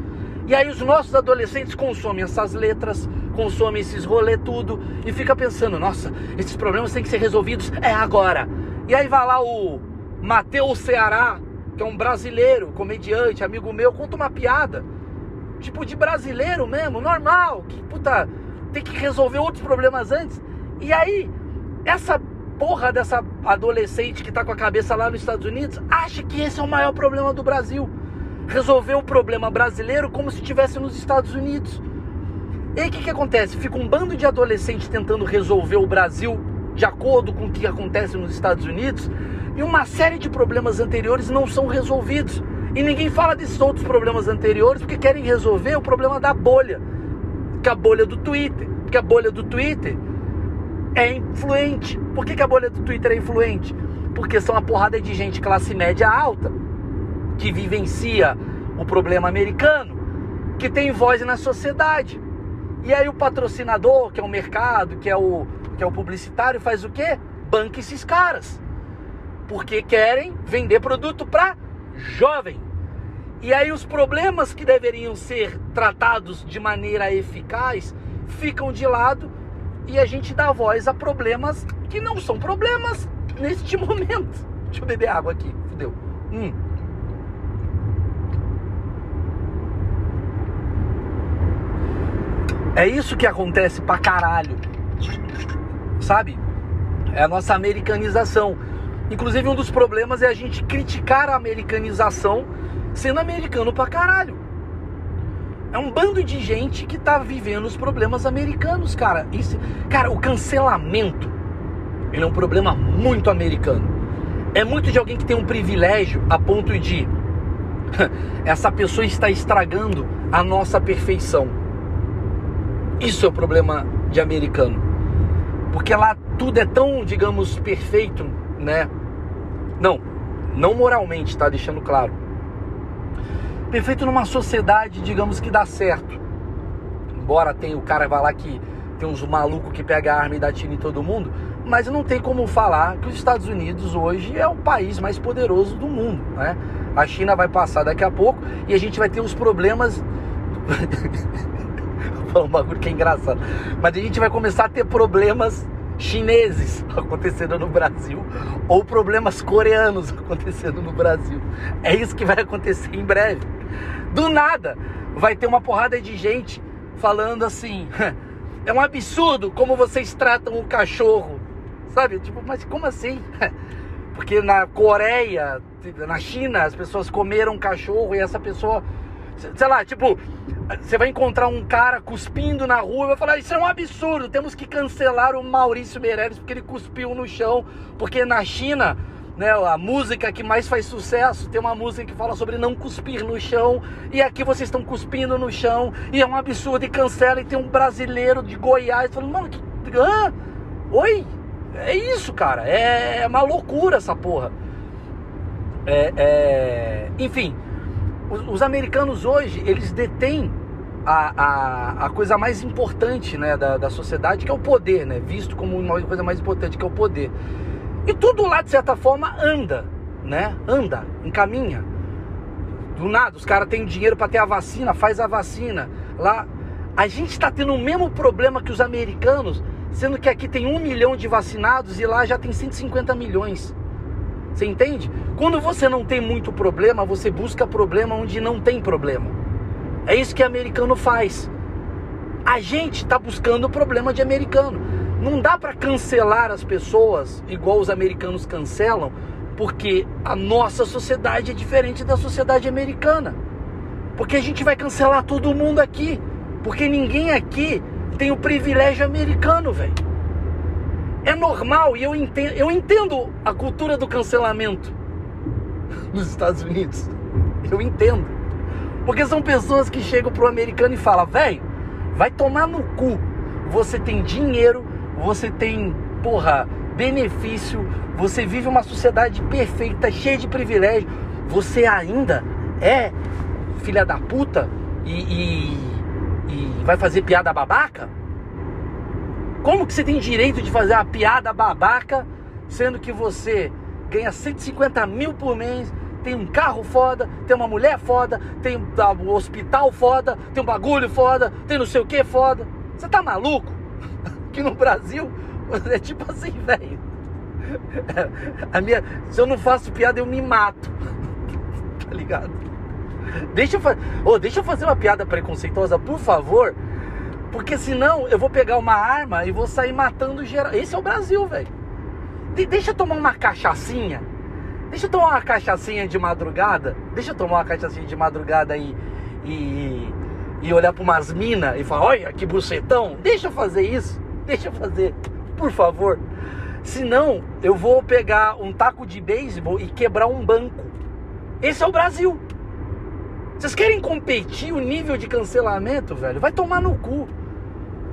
Speaker 1: E aí os nossos adolescentes consomem essas letras, consomem esses rolê tudo e fica pensando, nossa, esses problemas têm que ser resolvidos é agora. E aí vai lá o Matheus Ceará, que é um brasileiro, comediante, amigo meu, conta uma piada. Tipo de brasileiro mesmo, normal, que puta, tem que resolver outros problemas antes. E aí, essa porra dessa adolescente que tá com a cabeça lá nos Estados Unidos acha que esse é o maior problema do Brasil. Resolver o problema brasileiro como se estivesse nos Estados Unidos. E aí o que, que acontece? Fica um bando de adolescentes tentando resolver o Brasil de acordo com o que acontece nos Estados Unidos e uma série de problemas anteriores não são resolvidos. E ninguém fala desses outros problemas anteriores porque querem resolver o problema da bolha, que é a bolha do Twitter. Porque a bolha do Twitter é influente. Por que, que a bolha do Twitter é influente? Porque são uma porrada de gente classe média alta que vivencia o problema americano, que tem voz na sociedade. E aí o patrocinador, que é o mercado, que é o, que é o publicitário, faz o quê? Banca esses caras. Porque querem vender produto para jovem. E aí os problemas que deveriam ser tratados de maneira eficaz ficam de lado e a gente dá voz a problemas que não são problemas neste momento. Deixa eu beber água aqui, fudeu. Hum. É isso que acontece pra caralho. Sabe? É a nossa americanização. Inclusive, um dos problemas é a gente criticar a americanização sendo americano pra caralho. É um bando de gente que tá vivendo os problemas americanos, cara. Isso, cara, o cancelamento, ele é um problema muito americano. É muito de alguém que tem um privilégio a ponto de essa pessoa está estragando a nossa perfeição. Isso é o problema de americano. Porque lá tudo é tão, digamos, perfeito, né? Não, não moralmente, tá deixando claro perfeito numa sociedade, digamos, que dá certo. Embora tenha o cara vai lá que tem uns malucos que pega a arma e dá tiro em todo mundo, mas não tem como falar que os Estados Unidos hoje é o país mais poderoso do mundo, né? A China vai passar daqui a pouco e a gente vai ter os problemas falar um bagulho que é engraçado. Mas a gente vai começar a ter problemas chineses acontecendo no Brasil ou problemas coreanos acontecendo no Brasil. É isso que vai acontecer em breve. Do nada, vai ter uma porrada de gente falando assim: é um absurdo como vocês tratam o cachorro. Sabe? Tipo, mas como assim? Porque na Coreia, na China, as pessoas comeram cachorro e essa pessoa, sei lá, tipo, você vai encontrar um cara cuspindo na rua e vai falar: Isso é um absurdo, temos que cancelar o Maurício Meirelles porque ele cuspiu no chão. Porque na China, né, a música que mais faz sucesso tem uma música que fala sobre não cuspir no chão. E aqui vocês estão cuspindo no chão e é um absurdo e cancela. E tem um brasileiro de Goiás falando: Mano, que. Hã? Oi? É isso, cara. É, é uma loucura essa porra. É, é... Enfim, os, os, americanos hoje, eles detêm a, a, a coisa mais importante né, da, da sociedade, que é o poder, né? Visto como uma coisa mais importante, que é o poder. E tudo lá, de certa forma, anda, né? Anda, encaminha. Do nada, os caras têm dinheiro para ter a vacina, faz a vacina. Lá, a gente está tendo o mesmo problema que os americanos sendo que aqui tem um milhão de vacinados e lá já tem 150 milhões. Você entende? Quando você não tem muito problema, você busca problema onde não tem problema. É isso que americano faz. A gente está buscando problema de americano. Não dá para cancelar as pessoas igual os americanos cancelam, porque a nossa sociedade é diferente da sociedade americana. Porque a gente vai cancelar todo mundo aqui. Porque ninguém aqui tem o privilégio americano, velho. É normal e eu entendo, eu entendo a cultura do cancelamento nos Estados Unidos. Eu entendo. Porque são pessoas que chegam pro americano e falam, velho, vai tomar no cu. Você tem dinheiro, você tem, porra, benefício, você vive uma sociedade perfeita, cheia de privilégio. Você ainda é filha da puta e, e e vai fazer piada babaca? Como que você tem direito de fazer uma piada babaca, sendo que você ganha 150 mil por mês, tem um carro foda, tem uma mulher foda, tem um hospital foda, tem um bagulho foda, tem não sei o que foda. Você tá maluco? Que no Brasil é tipo assim, velho. A minha, se eu não faço piada, eu me mato. tá ligado? Deixa eu, oh, deixa eu fazer uma piada preconceituosa, por favor. Porque senão eu vou pegar uma arma e vou sair matando geral. Esse é o Brasil, velho. De deixa eu tomar uma cachaçinha. Deixa eu tomar uma cachaçinha de madrugada. Deixa eu tomar uma cachaçinha de madrugada e, e, e olhar para umas minas e falar: olha que bucetão. Deixa eu fazer isso. Deixa eu fazer, por favor. Senão eu vou pegar um taco de beisebol e quebrar um banco. Esse é o Brasil. Vocês querem competir o nível de cancelamento, velho? Vai tomar no cu.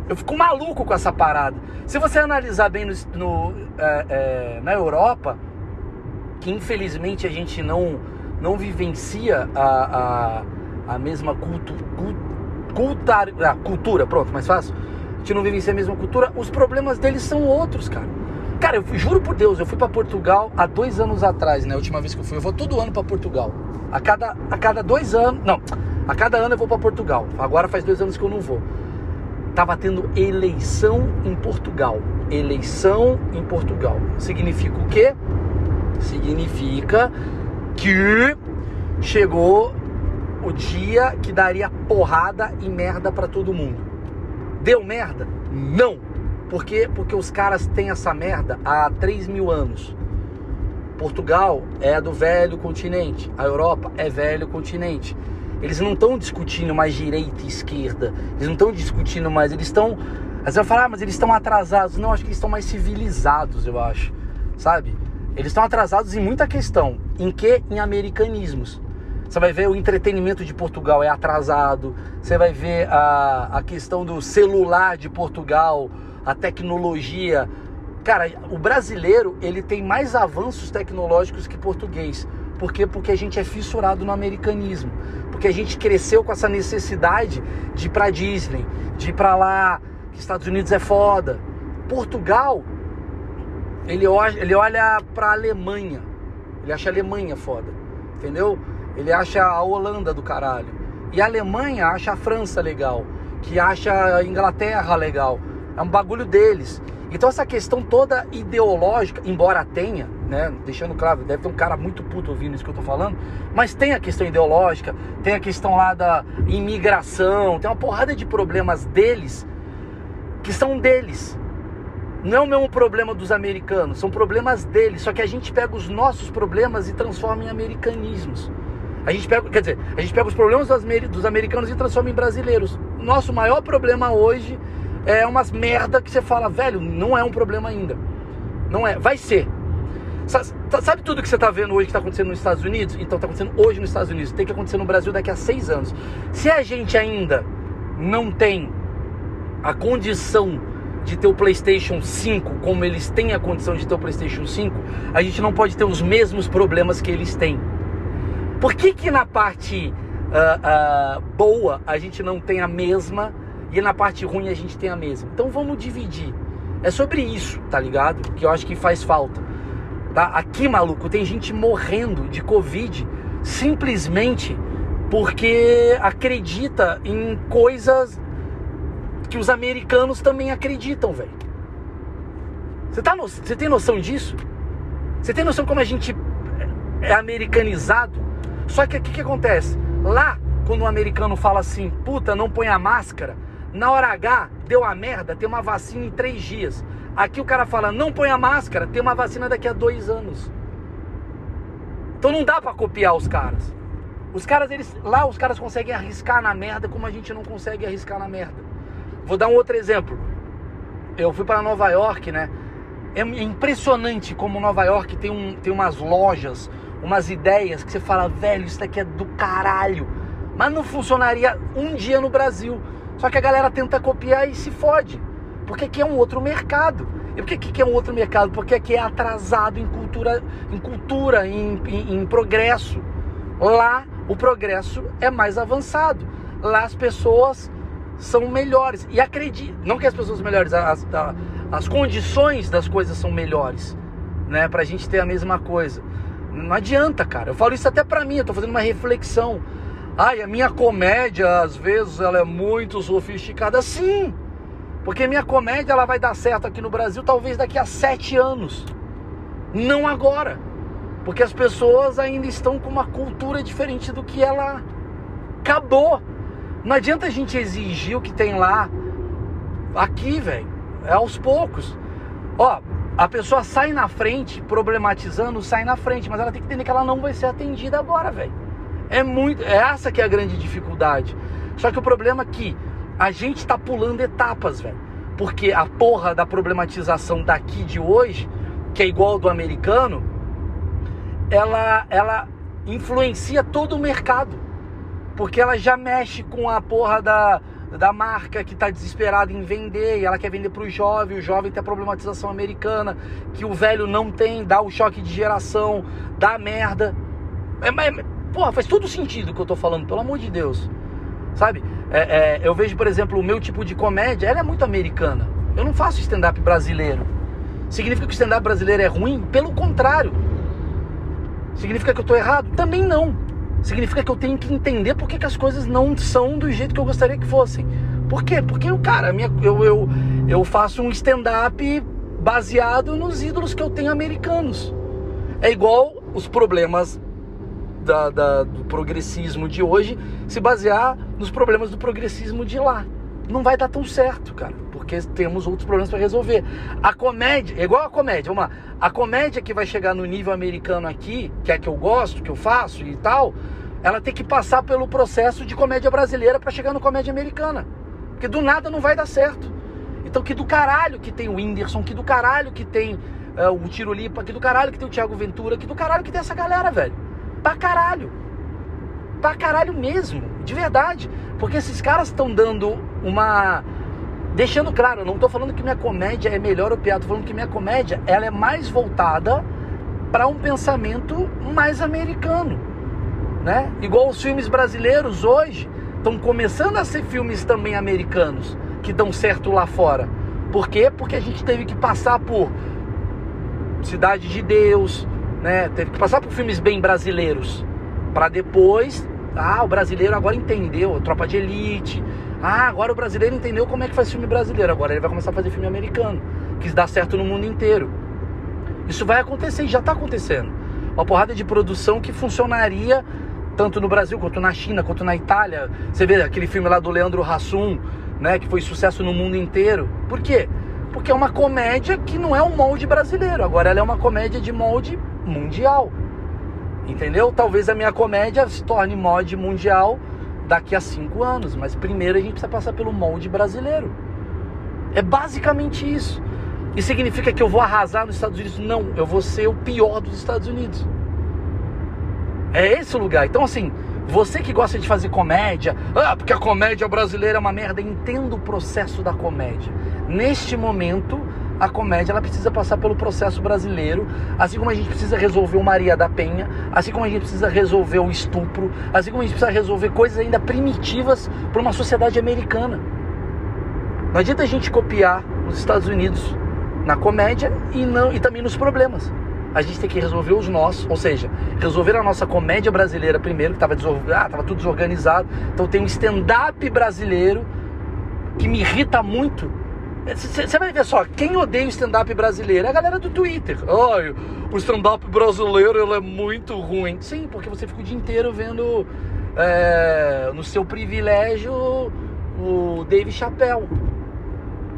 Speaker 1: Eu fico maluco com essa parada. Se você analisar bem no, no é, é, na Europa, que infelizmente a gente não, não vivencia a, a, a mesma cultu, cultar, ah, cultura, pronto, mais fácil. A gente não vivencia a mesma cultura, os problemas deles são outros, cara. Cara, eu juro por Deus, eu fui para Portugal há dois anos atrás, né? A última vez que eu fui. Eu vou todo ano para Portugal. A cada, a cada dois anos. Não, a cada ano eu vou para Portugal. Agora faz dois anos que eu não vou. Tava tendo eleição em Portugal. Eleição em Portugal. Significa o quê? Significa que chegou o dia que daria porrada e merda para todo mundo. Deu merda? Não! Por quê? Porque os caras têm essa merda há 3 mil anos. Portugal é do velho continente, a Europa é velho continente. Eles não estão discutindo mais direita e esquerda, eles não estão discutindo mais, eles estão. Vezes eu falo, ah, mas eles estão atrasados. Não, acho que eles estão mais civilizados, eu acho, sabe? Eles estão atrasados em muita questão. Em que? Em americanismos. Você vai ver o entretenimento de Portugal é atrasado, você vai ver a, a questão do celular de Portugal a tecnologia. Cara, o brasileiro ele tem mais avanços tecnológicos que português. Por quê? Porque a gente é fissurado no americanismo. Porque a gente cresceu com essa necessidade de ir para Disney, de ir para lá, que Estados Unidos é foda. Portugal, ele olha, ele olha para Alemanha. Ele acha a Alemanha foda. Entendeu? Ele acha a Holanda do caralho. E a Alemanha acha a França legal, que acha a Inglaterra legal. É um bagulho deles. Então essa questão toda ideológica, embora tenha, né, deixando claro, deve ter um cara muito puto ouvindo isso que eu tô falando, mas tem a questão ideológica, tem a questão lá da imigração, tem uma porrada de problemas deles que são deles. Não é o mesmo problema dos americanos, são problemas deles, só que a gente pega os nossos problemas e transforma em americanismos. A gente pega, quer dizer, a gente pega os problemas dos americanos e transforma em brasileiros. Nosso maior problema hoje é umas merda que você fala, velho, não é um problema ainda. Não é, vai ser. Sabe tudo que você está vendo hoje que está acontecendo nos Estados Unidos? Então está acontecendo hoje nos Estados Unidos, tem que acontecer no Brasil daqui a seis anos. Se a gente ainda não tem a condição de ter o PlayStation 5 como eles têm a condição de ter o PlayStation 5, a gente não pode ter os mesmos problemas que eles têm. Por que, que na parte uh, uh, boa a gente não tem a mesma e na parte ruim a gente tem a mesma? Então vamos dividir. É sobre isso, tá ligado? Que eu acho que faz falta. Tá? Aqui, maluco, tem gente morrendo de Covid simplesmente porque acredita em coisas que os americanos também acreditam, velho. Você tá no... tem noção disso? Você tem noção como a gente é americanizado? Só que o que, que acontece? Lá, quando um americano fala assim, puta, não põe a máscara, na hora H, deu a merda, tem uma vacina em três dias. Aqui o cara fala, não põe a máscara, tem uma vacina daqui a dois anos. Então não dá para copiar os caras. Os caras, eles, lá os caras conseguem arriscar na merda como a gente não consegue arriscar na merda. Vou dar um outro exemplo. Eu fui para Nova York, né? É impressionante como Nova York tem, um, tem umas lojas, umas ideias que você fala, velho, isso daqui é do caralho. Mas não funcionaria um dia no Brasil. Só que a galera tenta copiar e se fode. Porque aqui é um outro mercado. E por que aqui é um outro mercado? Porque aqui é atrasado em cultura, em, cultura, em, em, em progresso. Lá o progresso é mais avançado. Lá as pessoas são melhores. E acredite, não que as pessoas melhores, as, as, as condições das coisas são melhores, né? Pra gente ter a mesma coisa. Não adianta, cara. Eu falo isso até pra mim, eu tô fazendo uma reflexão. Ai, a minha comédia, às vezes, ela é muito sofisticada. Sim! Porque minha comédia ela vai dar certo aqui no Brasil talvez daqui a sete anos. Não agora. Porque as pessoas ainda estão com uma cultura diferente do que ela acabou. Não adianta a gente exigir o que tem lá aqui, velho. É aos poucos. Ó, a pessoa sai na frente, problematizando, sai na frente, mas ela tem que entender que ela não vai ser atendida agora, velho. É muito, é essa que é a grande dificuldade. Só que o problema é que a gente tá pulando etapas, velho. Porque a porra da problematização daqui de hoje, que é igual do americano, ela ela influencia todo o mercado. Porque ela já mexe com a porra da da marca que está desesperada em vender e ela quer vender para o jovem, o jovem tem a problematização americana que o velho não tem, dá o choque de geração, dá merda. É, é, porra, faz todo sentido o que eu tô falando, pelo amor de Deus. Sabe? É, é, eu vejo, por exemplo, o meu tipo de comédia, ela é muito americana. Eu não faço stand-up brasileiro. Significa que o stand-up brasileiro é ruim? Pelo contrário. Significa que eu tô errado? Também não significa que eu tenho que entender por que, que as coisas não são do jeito que eu gostaria que fossem. Por quê? Porque, cara, minha, eu, eu, eu faço um stand-up baseado nos ídolos que eu tenho americanos. É igual os problemas da, da, do progressismo de hoje se basear nos problemas do progressismo de lá. Não vai dar tão certo, cara, porque temos outros problemas para resolver. A comédia, é igual a comédia, vamos lá. A comédia que vai chegar no nível americano aqui, que é que eu gosto, que eu faço e tal, ela tem que passar pelo processo de comédia brasileira para chegar no comédia americana. Porque do nada não vai dar certo. Então que do caralho que tem o Whindersson, que do caralho que tem uh, o Tiro Lipa, que do caralho que tem o Thiago Ventura, que do caralho que tem essa galera, velho. Pra caralho. Pra caralho mesmo, de verdade. Porque esses caras estão dando uma. Deixando claro, eu não tô falando que minha comédia é melhor ou pior, tô falando que minha comédia ela é mais voltada para um pensamento mais americano né? Igual os filmes brasileiros hoje estão começando a ser filmes também americanos que dão certo lá fora. Por quê? Porque a gente teve que passar por Cidade de Deus, né? Teve que passar por filmes bem brasileiros para depois, ah, o brasileiro agora entendeu, Tropa de Elite. Ah, agora o brasileiro entendeu como é que faz filme brasileiro. Agora ele vai começar a fazer filme americano. que dá certo no mundo inteiro. Isso vai acontecer e já está acontecendo. Uma porrada de produção que funcionaria tanto no Brasil quanto na China, quanto na Itália. Você vê aquele filme lá do Leandro Hassum, né, que foi sucesso no mundo inteiro. Por quê? Porque é uma comédia que não é um molde brasileiro, agora ela é uma comédia de molde mundial. Entendeu? Talvez a minha comédia se torne molde mundial daqui a cinco anos, mas primeiro a gente precisa passar pelo molde brasileiro. É basicamente isso. E significa que eu vou arrasar nos Estados Unidos? Não, eu vou ser o pior dos Estados Unidos. É esse o lugar. Então, assim, você que gosta de fazer comédia, ah, porque a comédia brasileira é uma merda, entenda o processo da comédia. Neste momento, a comédia ela precisa passar pelo processo brasileiro, assim como a gente precisa resolver o Maria da Penha, assim como a gente precisa resolver o estupro, assim como a gente precisa resolver coisas ainda primitivas para uma sociedade americana. Não adianta a gente copiar os Estados Unidos na comédia e não e também nos problemas. A gente tem que resolver os nossos, ou seja, resolver a nossa comédia brasileira primeiro, que estava ah, tava tudo desorganizado. Então tem um stand-up brasileiro que me irrita muito você vai ver só, quem odeia o stand-up brasileiro é a galera do Twitter. Ai, o stand-up brasileiro ele é muito ruim. Sim, porque você fica o dia inteiro vendo é, no seu privilégio o Dave Chappelle.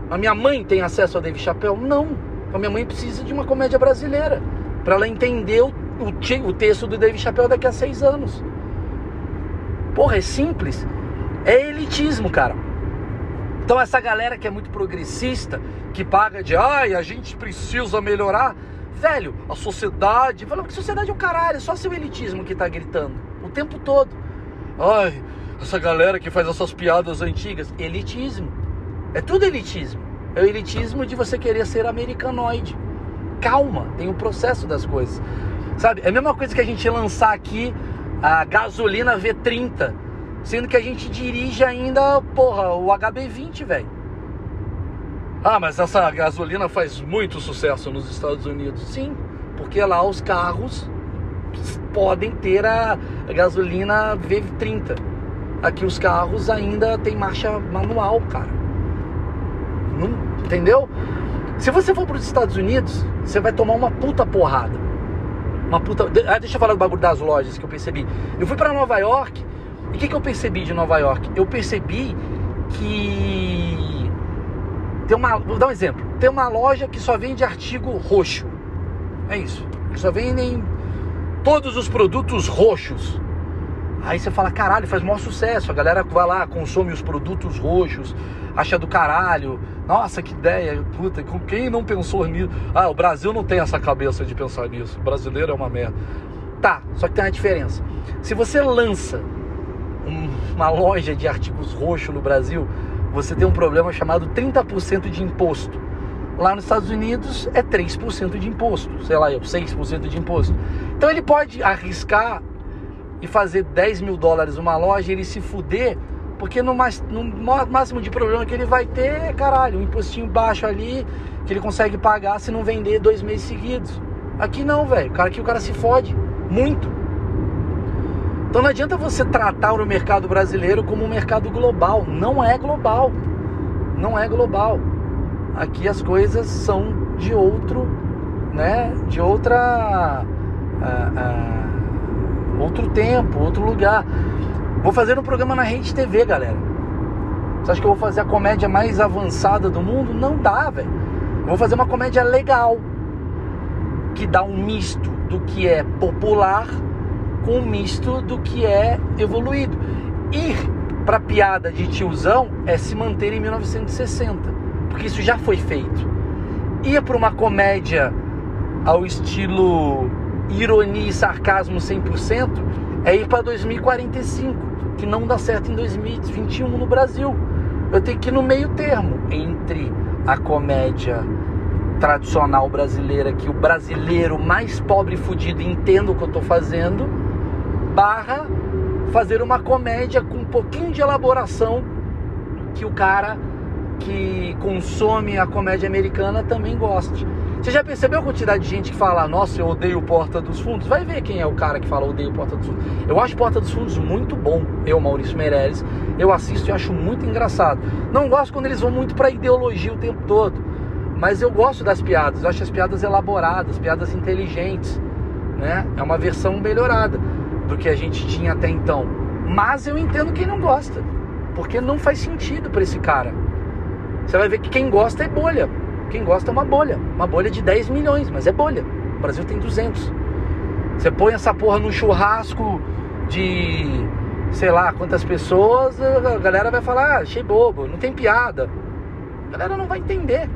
Speaker 1: A minha mãe tem acesso ao Dave Chappelle? Não. A minha mãe precisa de uma comédia brasileira para ela entender o, o, o texto do Dave Chappelle daqui a seis anos. Porra, é simples. É elitismo, cara. Então essa galera que é muito progressista, que paga de ai, a gente precisa melhorar, velho, a sociedade, falando que sociedade é o caralho, é só seu elitismo que tá gritando o tempo todo. Ai, essa galera que faz essas piadas antigas, elitismo. É tudo elitismo. É o elitismo de você querer ser americanoide. Calma, tem o um processo das coisas. Sabe? É a mesma coisa que a gente lançar aqui a gasolina V30 Sendo que a gente dirige ainda, porra, o HB20, velho. Ah, mas essa gasolina faz muito sucesso nos Estados Unidos. Sim, porque lá os carros podem ter a gasolina V30. Aqui os carros ainda tem marcha manual, cara. Não, entendeu? Se você for para os Estados Unidos, você vai tomar uma puta porrada. Uma puta. Ah, deixa eu falar do bagulho das lojas que eu percebi. Eu fui para Nova York e o que, que eu percebi de Nova York? Eu percebi que tem uma, vou dar um exemplo. Tem uma loja que só vende artigo roxo. É isso. Só vendem todos os produtos roxos. Aí você fala, caralho, faz maior sucesso. A galera vai lá, consome os produtos roxos, acha do caralho. Nossa, que ideia, puta, com quem não pensou nisso? Ah, o Brasil não tem essa cabeça de pensar nisso. O brasileiro é uma merda. Tá, só que tem uma diferença. Se você lança uma loja de artigos roxo no Brasil, você tem um problema chamado 30% de imposto. Lá nos Estados Unidos é 3% de imposto, sei lá, 6% de imposto. Então ele pode arriscar e fazer 10 mil dólares uma loja e ele se fuder, porque no, mais, no máximo de problema que ele vai ter é, caralho, um impostinho baixo ali que ele consegue pagar se não vender dois meses seguidos. Aqui não, velho. Aqui o cara se fode muito. Então não adianta você tratar o mercado brasileiro como um mercado global. Não é global. Não é global. Aqui as coisas são de outro, né? De outra. Uh, uh, outro tempo, outro lugar. Vou fazer um programa na Rede TV, galera. Você acha que eu vou fazer a comédia mais avançada do mundo? Não dá, velho. Vou fazer uma comédia legal. Que dá um misto do que é popular com um misto do que é evoluído. Ir para piada de tiozão é se manter em 1960, porque isso já foi feito. Ir para uma comédia ao estilo ironia e sarcasmo 100% é ir para 2045, que não dá certo em 2021 no Brasil. Eu tenho que ir no meio termo entre a comédia tradicional brasileira, que o brasileiro mais pobre e fudido entenda o que eu estou fazendo, barra fazer uma comédia com um pouquinho de elaboração que o cara que consome a comédia americana também goste. Você já percebeu a quantidade de gente que fala, nossa, eu odeio Porta dos Fundos? Vai ver quem é o cara que fala odeio Porta dos Fundos. Eu acho Porta dos Fundos muito bom. Eu, Maurício Meirelles, eu assisto e acho muito engraçado. Não gosto quando eles vão muito pra ideologia o tempo todo. Mas eu gosto das piadas, eu acho as piadas elaboradas, piadas inteligentes, né? É uma versão melhorada do que a gente tinha até então. Mas eu entendo quem não gosta, porque não faz sentido para esse cara. Você vai ver que quem gosta é bolha. Quem gosta é uma bolha, uma bolha de 10 milhões, mas é bolha. O Brasil tem 200. Você põe essa porra num churrasco de sei lá quantas pessoas, a galera vai falar, ah, achei bobo, não tem piada. A galera não vai entender.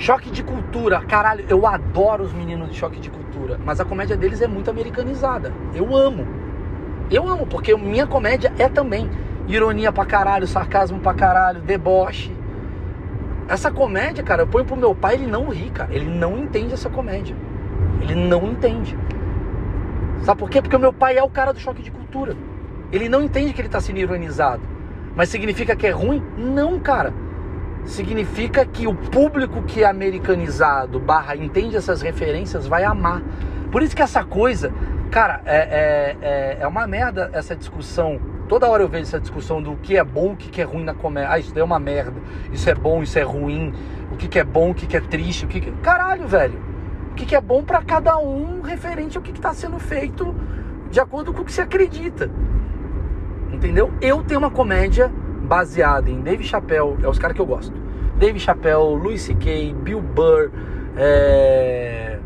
Speaker 1: Choque de cultura, caralho, eu adoro os meninos de choque de cultura, mas a comédia deles é muito americanizada. Eu amo. Eu amo, porque minha comédia é também ironia pra caralho, sarcasmo pra caralho, deboche. Essa comédia, cara, eu ponho pro meu pai, ele não ri, cara. Ele não entende essa comédia. Ele não entende. Sabe por quê? Porque o meu pai é o cara do choque de cultura. Ele não entende que ele está sendo ironizado. Mas significa que é ruim? Não, cara significa que o público que é americanizado barra entende essas referências vai amar. Por isso que essa coisa, cara, é, é, é, é, uma merda essa discussão. Toda hora eu vejo essa discussão do que é bom, o que é ruim na comédia. Ah, isso daí é uma merda. Isso é bom, isso é ruim. O que é bom, o que é triste. O que, que... Caralho, velho. O que é bom para cada um referente ao que está sendo feito de acordo com o que se acredita. Entendeu? Eu tenho uma comédia baseada em Dave Chappelle, é os caras que eu gosto. Dave Chappelle, Louis C.K., Bill Burr, é,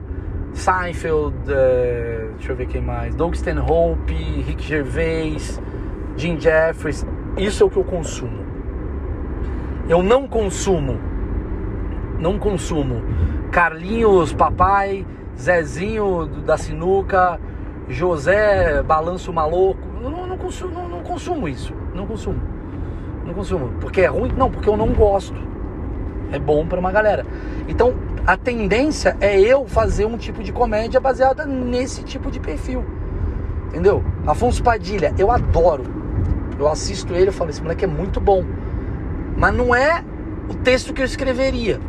Speaker 1: Seinfeld, é, deixa eu ver quem mais, Doug Stanhope, Rick Gervais, Jim Jeffries. Isso é o que eu consumo. Eu não consumo, não consumo Carlinhos Papai, Zezinho da Sinuca, José Balanço Maluco. Não, não, consumo, não, não consumo isso. Não consumo. Não consumo. Porque é ruim? Não, porque eu não gosto. É bom para uma galera. Então, a tendência é eu fazer um tipo de comédia baseada nesse tipo de perfil. Entendeu? Afonso Padilha, eu adoro. Eu assisto ele e falo, esse moleque é muito bom. Mas não é o texto que eu escreveria.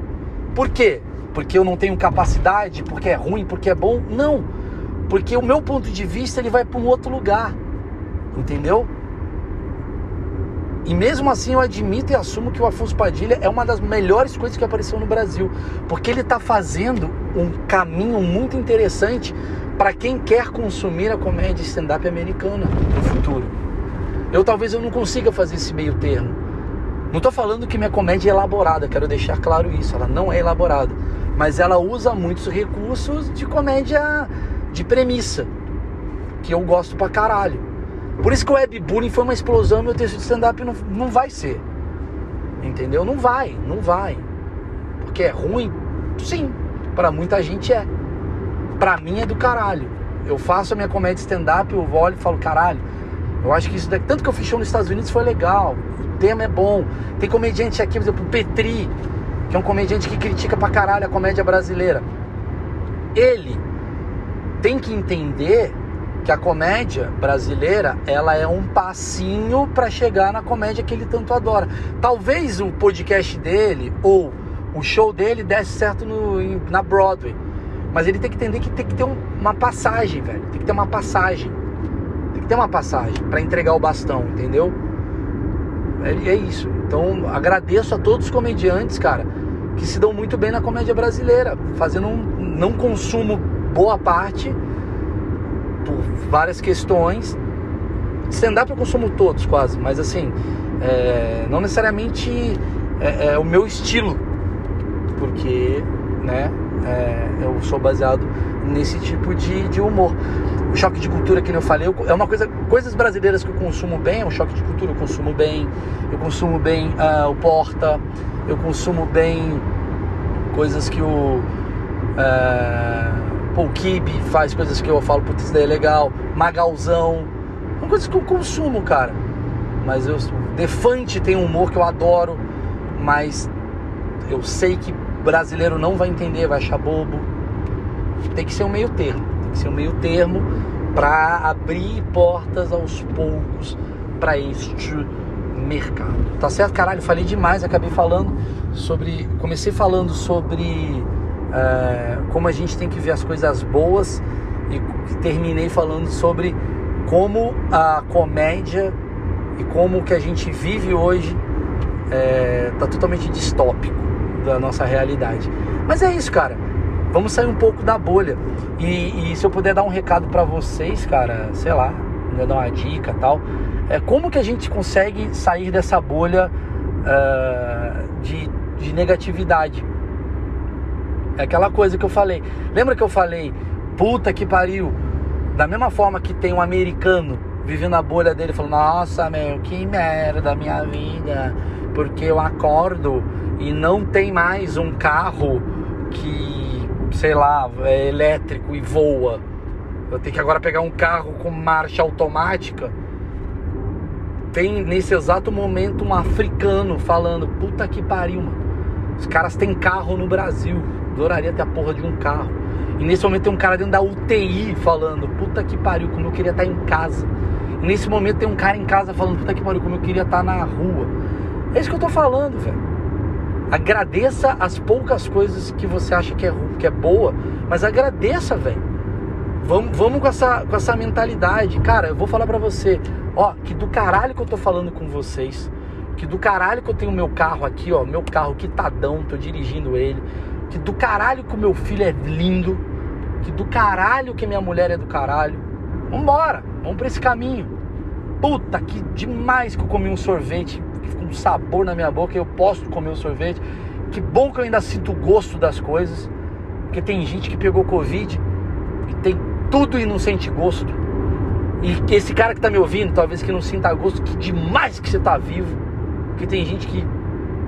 Speaker 1: Por quê? Porque eu não tenho capacidade, porque é ruim, porque é bom? Não. Porque o meu ponto de vista ele vai para um outro lugar. Entendeu? E mesmo assim eu admito e assumo que o Afonso Padilha é uma das melhores coisas que apareceu no Brasil, porque ele está fazendo um caminho muito interessante para quem quer consumir a comédia stand-up americana no futuro. Eu talvez eu não consiga fazer esse meio termo. Não estou falando que minha comédia é elaborada, quero deixar claro isso, ela não é elaborada, mas ela usa muitos recursos de comédia de premissa, que eu gosto pra caralho. Por isso que o webbullying foi uma explosão o texto de stand-up não, não vai ser. Entendeu? Não vai, não vai. Porque é ruim? Sim, para muita gente é. Para mim é do caralho. Eu faço a minha comédia stand-up, eu olho e falo, caralho, eu acho que isso daqui, tanto que eu fiz show nos Estados Unidos foi legal. O tema é bom. Tem comediante aqui, por exemplo, o Petri, que é um comediante que critica pra caralho a comédia brasileira. Ele tem que entender que a comédia brasileira ela é um passinho para chegar na comédia que ele tanto adora. Talvez o podcast dele ou o show dele desse certo no, na Broadway, mas ele tem que entender que tem que ter um, uma passagem, velho. Tem que ter uma passagem. Tem que ter uma passagem para entregar o bastão, entendeu? É, é isso. Então agradeço a todos os comediantes, cara, que se dão muito bem na comédia brasileira, fazendo um não consumo boa parte por várias questões. Stand-up eu consumo todos quase, mas assim, é, não necessariamente é, é, o meu estilo, porque né, é, eu sou baseado nesse tipo de, de humor. O choque de cultura, que eu falei, é uma coisa, coisas brasileiras que eu consumo bem, o choque de cultura eu consumo bem, eu consumo bem uh, o Porta, eu consumo bem coisas que o. Uh, Paul Kib faz coisas que eu falo, putz, isso daí é legal. Magalzão. São coisas que eu consumo, cara. Mas eu. Defante tem um humor que eu adoro, mas eu sei que brasileiro não vai entender, vai achar bobo. Tem que ser um meio termo. Tem que ser um meio termo para abrir portas aos poucos para este mercado. Tá certo? Caralho, falei demais, acabei falando sobre. Comecei falando sobre é, como a gente tem que ver as coisas boas e terminei falando sobre como a comédia e como o que a gente vive hoje está é, totalmente distópico, da nossa realidade. Mas é isso, cara. Vamos sair um pouco da bolha. E, e se eu puder dar um recado para vocês, cara, sei lá, dar uma dica tal, é como que a gente consegue sair dessa bolha uh, de, de negatividade? É aquela coisa que eu falei. Lembra que eu falei, puta que pariu? Da mesma forma que tem um americano vivendo a bolha dele, falando, nossa, meu, que merda minha vida, porque eu acordo e não tem mais um carro que sei lá, é elétrico e voa. Eu tenho que agora pegar um carro com marcha automática. Tem nesse exato momento um africano falando: Puta que pariu, mano. Os caras têm carro no Brasil. Adoraria ter a porra de um carro. E nesse momento tem um cara dentro da UTI falando: Puta que pariu, como eu queria estar em casa. E nesse momento tem um cara em casa falando: Puta que pariu, como eu queria estar na rua. É isso que eu tô falando, velho. Agradeça as poucas coisas que você acha que é, que é boa, mas agradeça, velho. Vamos, vamos com, essa, com essa mentalidade. Cara, eu vou falar pra você, ó, que do caralho que eu tô falando com vocês, que do caralho que eu tenho meu carro aqui, ó, meu carro quitadão, tô dirigindo ele, que do caralho que o meu filho é lindo, que do caralho que minha mulher é do caralho. Vambora, vamos pra esse caminho. Puta, que demais que eu comi um sorvete com sabor na minha boca e eu posso comer o sorvete. Que bom que eu ainda sinto o gosto das coisas. Porque tem gente que pegou Covid e tem tudo e não sente gosto. E esse cara que tá me ouvindo, talvez que não sinta gosto, que demais que você tá vivo. Porque tem gente que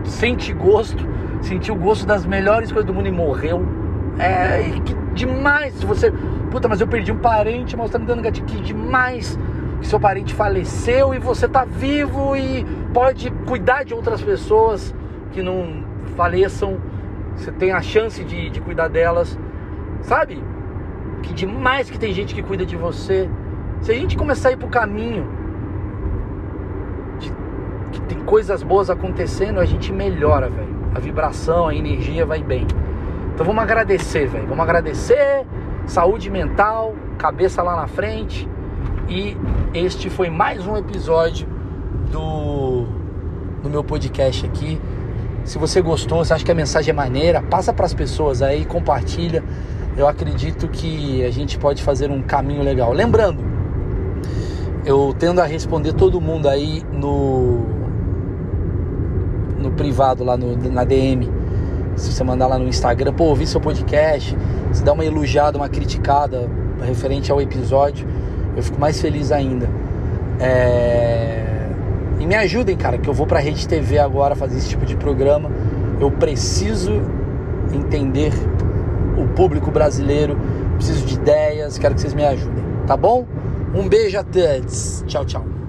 Speaker 1: sente gosto, sentiu o gosto das melhores coisas do mundo e morreu. É, que demais. Se você, puta, mas eu perdi um parente, mas tá me dando gatilho. Que demais que seu parente faleceu e você tá vivo e pode cuidar de outras pessoas que não faleçam. Você tem a chance de, de cuidar delas, sabe? Que demais que tem gente que cuida de você. Se a gente começar a ir pro caminho de que tem coisas boas acontecendo, a gente melhora, velho. A vibração, a energia vai bem. Então vamos agradecer, velho. Vamos agradecer. Saúde mental, cabeça lá na frente. E este foi mais um episódio do, do meu podcast aqui. Se você gostou, se acha que a mensagem é maneira, passa para as pessoas aí, compartilha. Eu acredito que a gente pode fazer um caminho legal. Lembrando, eu tendo a responder todo mundo aí no no privado lá no, na DM. Se você mandar lá no Instagram, pô, ouvi seu podcast, se dá uma elogiada, uma criticada referente ao episódio, eu fico mais feliz ainda. É... E me ajudem, cara, que eu vou pra Rede TV agora fazer esse tipo de programa. Eu preciso entender o público brasileiro, preciso de ideias, quero que vocês me ajudem, tá bom? Um beijo a todos. Tchau, tchau.